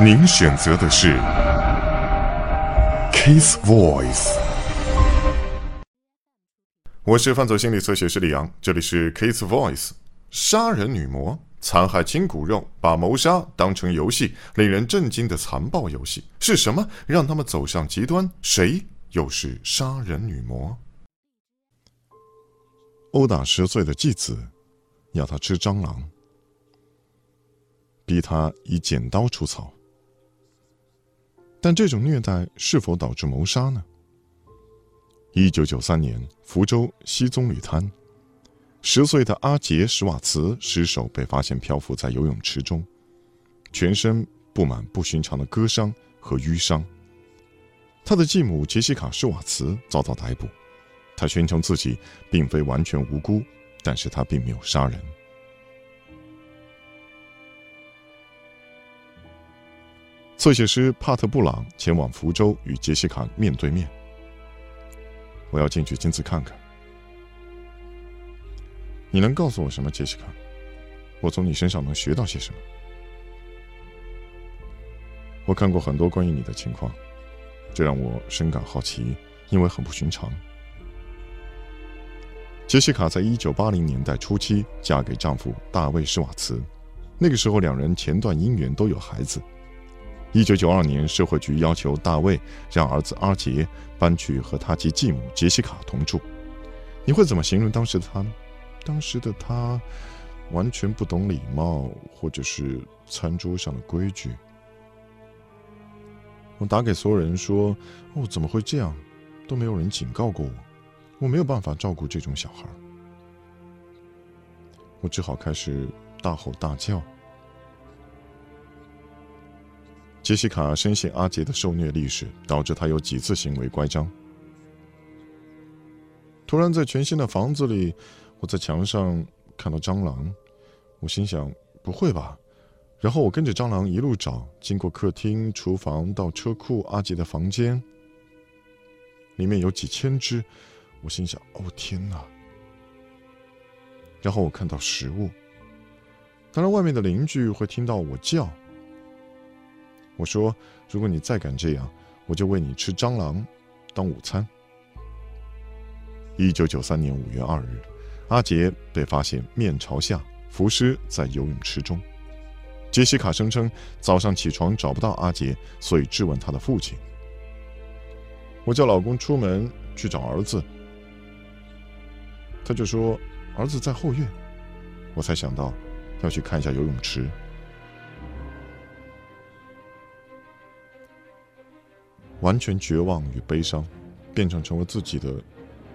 您选择的是 Case Voice。我是犯罪心理测写师李阳，这里是 Case Voice。杀人女魔残害亲骨肉，把谋杀当成游戏，令人震惊的残暴游戏是什么让他们走向极端？谁又是杀人女魔？殴打十岁的继子，要他吃蟑螂，逼他以剪刀除草。但这种虐待是否导致谋杀呢？一九九三年，福州西棕榈滩，十岁的阿杰·史瓦茨尸首被发现漂浮在游泳池中，全身布满不寻常的割伤和淤伤。他的继母杰西卡·施瓦茨遭到逮捕。他宣称自己并非完全无辜，但是他并没有杀人。侧写师帕特·布朗前往福州与杰西卡面对面。我要进去亲自看看。你能告诉我什么，杰西卡？我从你身上能学到些什么？我看过很多关于你的情况，这让我深感好奇，因为很不寻常。杰西卡在一九八零年代初期嫁给丈夫大卫·施瓦茨，那个时候两人前段姻缘都有孩子。一九九二年，社会局要求大卫让儿子阿杰搬去和他及继母杰西卡同住。你会怎么形容当时的他呢？当时的他完全不懂礼貌，或者是餐桌上的规矩。我打给所有人说：“哦，怎么会这样？都没有人警告过我。”我没有办法照顾这种小孩，我只好开始大吼大叫。杰西卡深信阿杰的受虐历史，导致他有几次行为乖张。突然，在全新的房子里，我在墙上看到蟑螂，我心想：不会吧？然后我跟着蟑螂一路找，经过客厅、厨房到车库，阿杰的房间，里面有几千只。我心想：“哦天哪！”然后我看到食物，当然外面的邻居会听到我叫。我说：“如果你再敢这样，我就喂你吃蟑螂当午餐。”一九九三年五月二日，阿杰被发现面朝下浮尸在游泳池中。杰西卡声称早上起床找不到阿杰，所以质问他的父亲。我叫老公出门去找儿子。他就说：“儿子在后院。”我才想到要去看一下游泳池。完全绝望与悲伤，变成成为自己的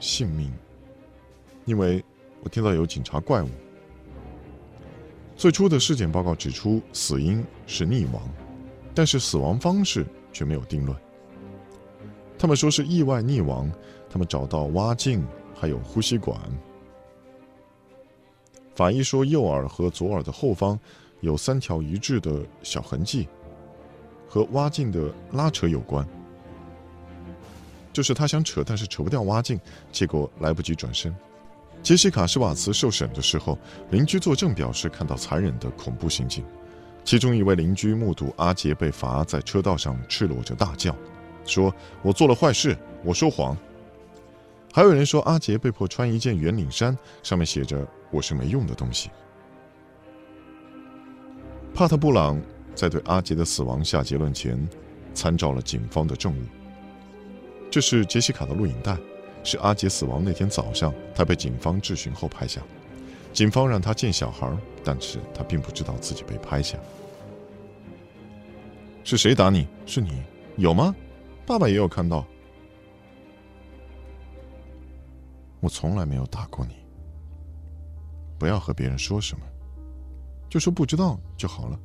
性命。因为我听到有警察怪我。最初的尸检报告指出死因是溺亡，但是死亡方式却没有定论。他们说是意外溺亡，他们找到蛙镜。还有呼吸管。法医说，右耳和左耳的后方有三条一致的小痕迹，和蛙镜的拉扯有关。就是他想扯，但是扯不掉蛙镜，结果来不及转身。杰西卡·施瓦茨受审的时候，邻居作证表示看到残忍的恐怖行径。其中一位邻居目睹阿杰被罚在车道上赤裸着大叫，说：“我做了坏事，我说谎。”还有人说，阿杰被迫穿一件圆领衫，上面写着“我是没用的东西”。帕特·布朗在对阿杰的死亡下结论前，参照了警方的证物。这是杰西卡的录影带，是阿杰死亡那天早上他被警方质询后拍下。警方让他见小孩，但是他并不知道自己被拍下。是谁打你？是你？有吗？爸爸也有看到。我从来没有打过你。不要和别人说什么，就说不知道就好了。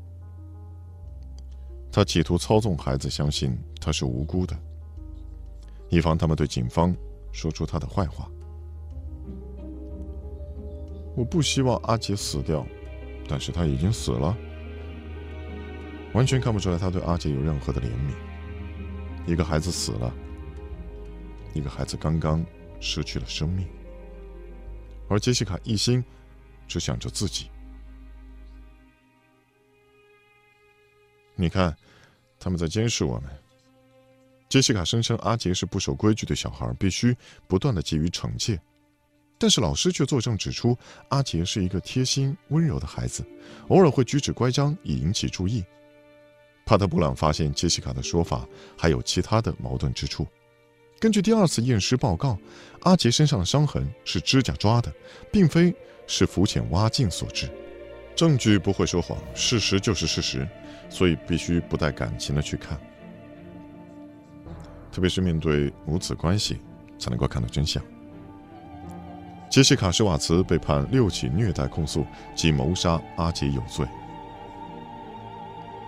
他企图操纵孩子相信他是无辜的，以防他们对警方说出他的坏话。我不希望阿杰死掉，但是他已经死了，完全看不出来他对阿杰有任何的怜悯。一个孩子死了，一个孩子刚刚。失去了生命，而杰西卡一心只想着自己。你看，他们在监视我们。杰西卡声称阿杰是不守规矩的小孩，必须不断的给予惩戒。但是老师却作证指出，阿杰是一个贴心温柔的孩子，偶尔会举止乖张以引起注意。帕特布朗发现杰西卡的说法还有其他的矛盾之处。根据第二次验尸报告，阿杰身上的伤痕是指甲抓的，并非是浮潜挖镜所致。证据不会说谎，事实就是事实，所以必须不带感情的去看。特别是面对母子关系，才能够看到真相。杰西卡·施瓦茨被判六起虐待控诉及谋杀阿杰有罪，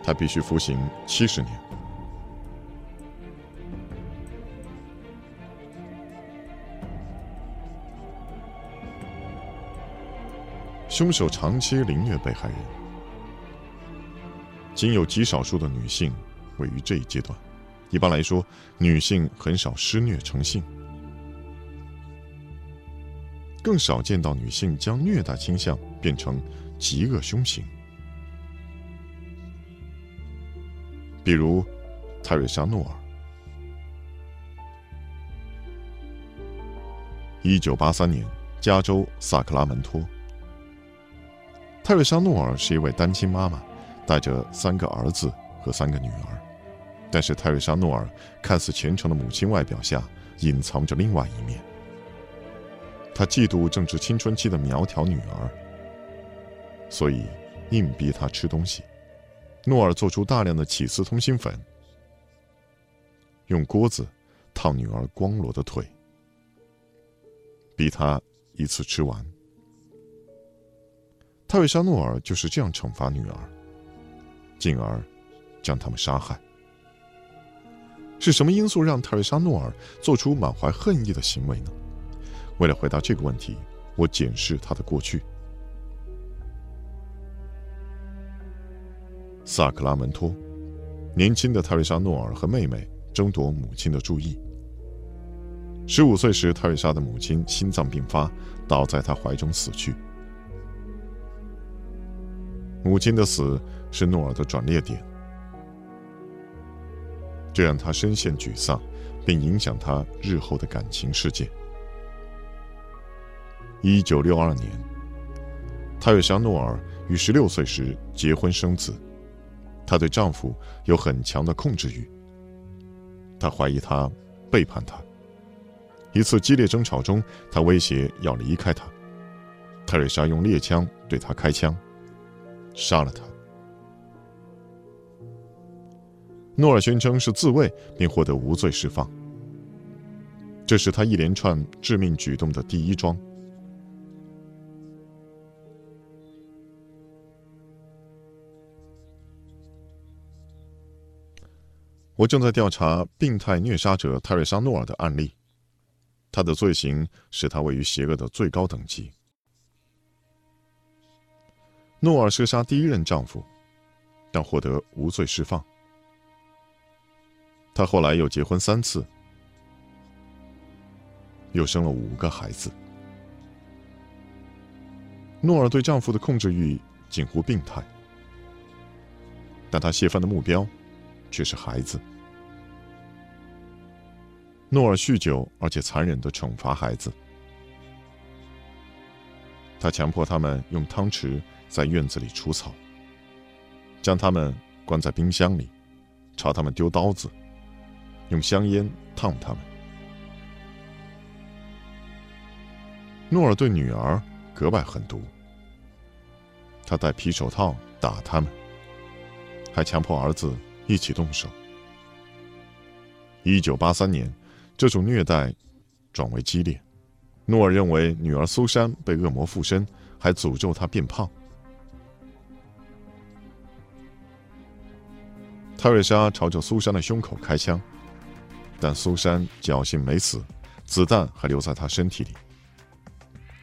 他必须服刑七十年。凶手长期凌虐被害人，仅有极少数的女性位于这一阶段。一般来说，女性很少施虐成性，更少见到女性将虐待倾向变成极恶凶行。比如，泰瑞莎·诺尔，一九八三年，加州萨克拉门托。泰瑞莎·诺尔是一位单亲妈妈，带着三个儿子和三个女儿。但是泰瑞莎·诺尔看似虔诚的母亲外表下隐藏着另外一面。她嫉妒正值青春期的苗条女儿，所以硬逼她吃东西。诺尔做出大量的起司通心粉，用锅子烫女儿光裸的腿，逼她一次吃完。泰瑞莎·诺尔就是这样惩罚女儿，进而将他们杀害。是什么因素让泰瑞莎·诺尔做出满怀恨意的行为呢？为了回答这个问题，我检视他的过去。萨克拉门托，年轻的泰瑞莎·诺尔和妹妹争夺母亲的注意。十五岁时，泰瑞莎的母亲心脏病发，倒在他怀中死去。母亲的死是诺尔的转捩点，这让他深陷沮丧，并影响他日后的感情世界。一九六二年，泰瑞莎·诺尔于十六岁时结婚生子，她对丈夫有很强的控制欲。她怀疑他背叛她。一次激烈争吵中，他威胁要离开他，泰瑞莎用猎枪对他开枪。杀了他。诺尔宣称是自卫，并获得无罪释放。这是他一连串致命举动的第一桩。我正在调查病态虐杀者泰瑞莎·诺尔的案例，他的罪行使他位于邪恶的最高等级。诺尔射杀第一任丈夫，但获得无罪释放。她后来又结婚三次，又生了五个孩子。诺尔对丈夫的控制欲近乎病态，但她泄愤的目标却是孩子。诺尔酗酒，而且残忍的惩罚孩子。他强迫他们用汤匙。在院子里除草，将他们关在冰箱里，朝他们丢刀子，用香烟烫他们。诺尔对女儿格外狠毒，他戴皮手套打他们，还强迫儿子一起动手。一九八三年，这种虐待转为激烈，诺尔认为女儿苏珊被恶魔附身，还诅咒她变胖。泰瑞莎朝着苏珊的胸口开枪，但苏珊侥幸没死，子弹还留在她身体里。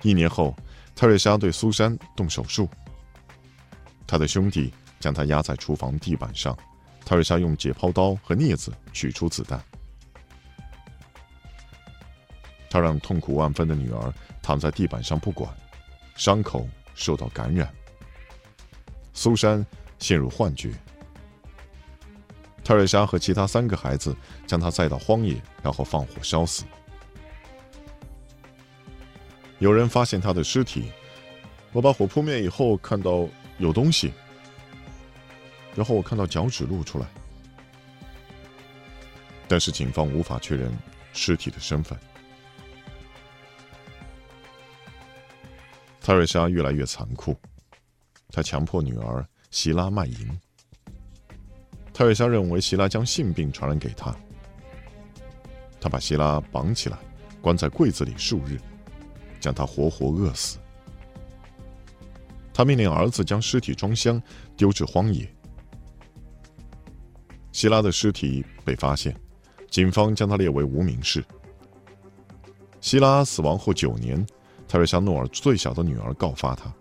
一年后，泰瑞莎对苏珊动手术。他的兄弟将她压在厨房地板上，泰瑞莎用解剖刀和镊子取出子弹。他让痛苦万分的女儿躺在地板上不管，伤口受到感染。苏珊陷入幻觉。泰瑞莎和其他三个孩子将他载到荒野，然后放火烧死。有人发现他的尸体，我把火扑灭以后，看到有东西，然后我看到脚趾露出来，但是警方无法确认尸体的身份。泰瑞莎越来越残酷，他强迫女儿希拉卖淫。泰瑞莎认为希拉将性病传染给他，他把希拉绑起来，关在柜子里数日。将他活活饿死。他命令儿子将尸体装箱，丢至荒野。希拉的尸体被发现，警方将他列为无名氏。希拉死亡后九年，泰瑞莎诺尔最小的女儿告发他。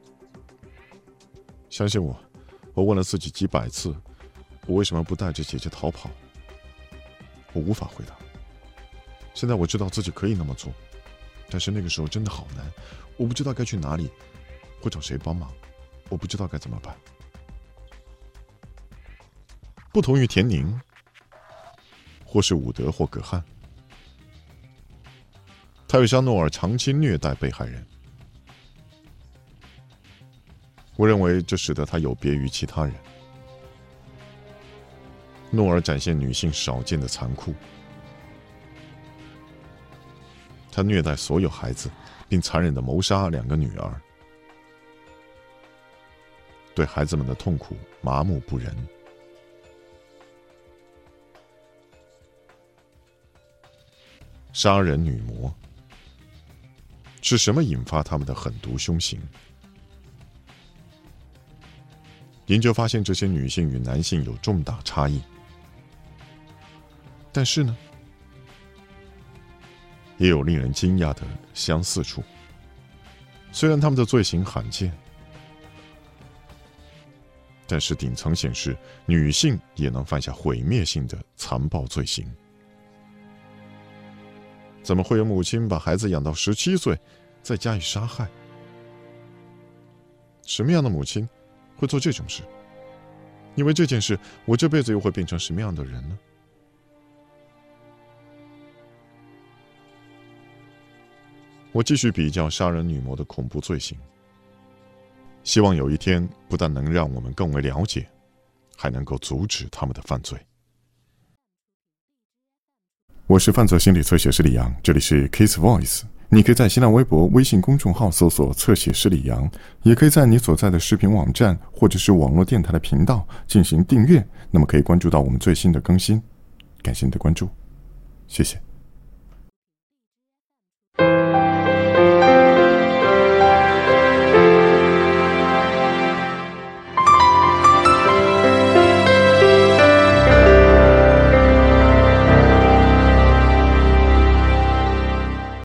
相信我，我问了自己几百次，我为什么不带着姐姐逃跑？我无法回答。现在我知道自己可以那么做。但是那个时候真的好难，我不知道该去哪里，或找谁帮忙，我不知道该怎么办。不同于田宁，或是伍德或葛汉，泰瑞莎诺尔长期虐待被害人，我认为这使得他有别于其他人。诺尔展现女性少见的残酷。他虐待所有孩子，并残忍的谋杀两个女儿，对孩子们的痛苦麻木不仁。杀人女魔是什么引发他们的狠毒凶行？研究发现，这些女性与男性有重大差异，但是呢？也有令人惊讶的相似处。虽然他们的罪行罕见，但是顶层显示，女性也能犯下毁灭性的残暴罪行。怎么会有母亲把孩子养到十七岁，再加以杀害？什么样的母亲会做这种事？因为这件事，我这辈子又会变成什么样的人呢？我继续比较杀人女魔的恐怖罪行，希望有一天不但能让我们更为了解，还能够阻止他们的犯罪。我是犯罪心理测写师李阳，这里是 Case Voice。你可以在新浪微博、微信公众号搜索“侧写师李阳”，也可以在你所在的视频网站或者是网络电台的频道进行订阅，那么可以关注到我们最新的更新。感谢你的关注，谢谢。